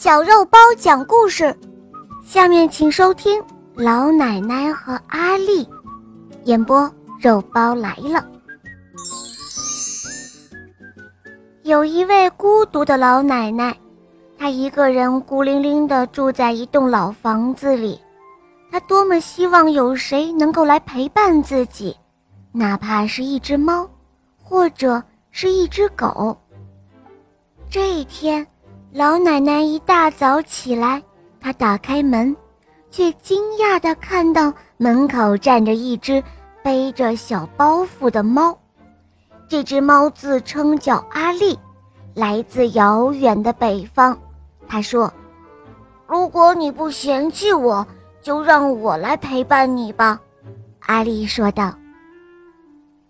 小肉包讲故事，下面请收听老奶奶和阿丽演播。肉包来了。有一位孤独的老奶奶，她一个人孤零零地住在一栋老房子里。她多么希望有谁能够来陪伴自己，哪怕是一只猫，或者是一只狗。这一天，老奶奶一大早起来，她打开门，却惊讶地看到门口站着一只背着小包袱的猫。这只猫自称叫阿丽，来自遥远的北方。他说：“如果你不嫌弃我，就让我来陪伴你吧。”阿丽说道。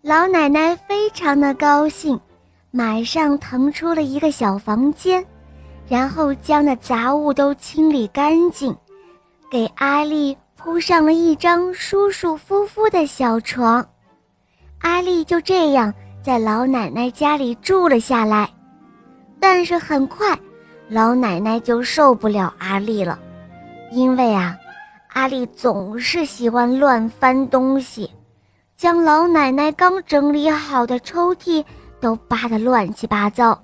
老奶奶非常的高兴，马上腾出了一个小房间，然后将那杂物都清理干净，给阿丽铺上了一张舒舒服服的小床。阿丽就这样。在老奶奶家里住了下来，但是很快，老奶奶就受不了阿丽了，因为啊，阿丽总是喜欢乱翻东西，将老奶奶刚整理好的抽屉都扒得乱七八糟，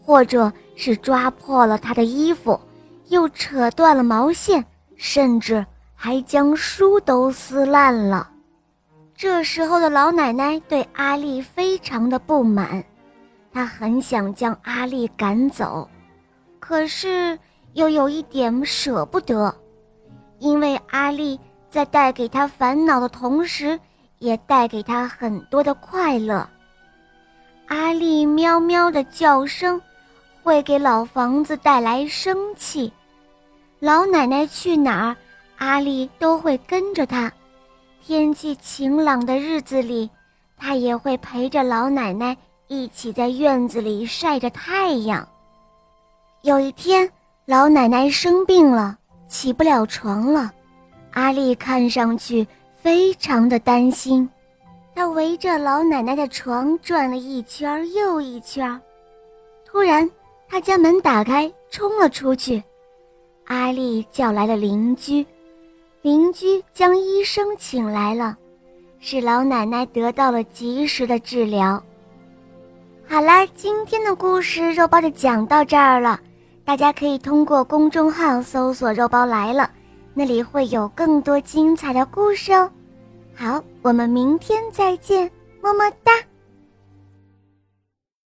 或者是抓破了他的衣服，又扯断了毛线，甚至还将书都撕烂了。这时候的老奶奶对阿丽非常的不满，她很想将阿丽赶走，可是又有一点舍不得，因为阿丽在带给她烦恼的同时，也带给她很多的快乐。阿丽喵喵的叫声会给老房子带来生气，老奶奶去哪儿，阿丽都会跟着她。天气晴朗的日子里，他也会陪着老奶奶一起在院子里晒着太阳。有一天，老奶奶生病了，起不了床了，阿丽看上去非常的担心。她围着老奶奶的床转了一圈又一圈，突然，他将门打开，冲了出去。阿丽叫来了邻居。邻居将医生请来了，使老奶奶得到了及时的治疗。好了，今天的故事肉包就讲到这儿了，大家可以通过公众号搜索“肉包来了”，那里会有更多精彩的故事哦。好，我们明天再见，么么哒。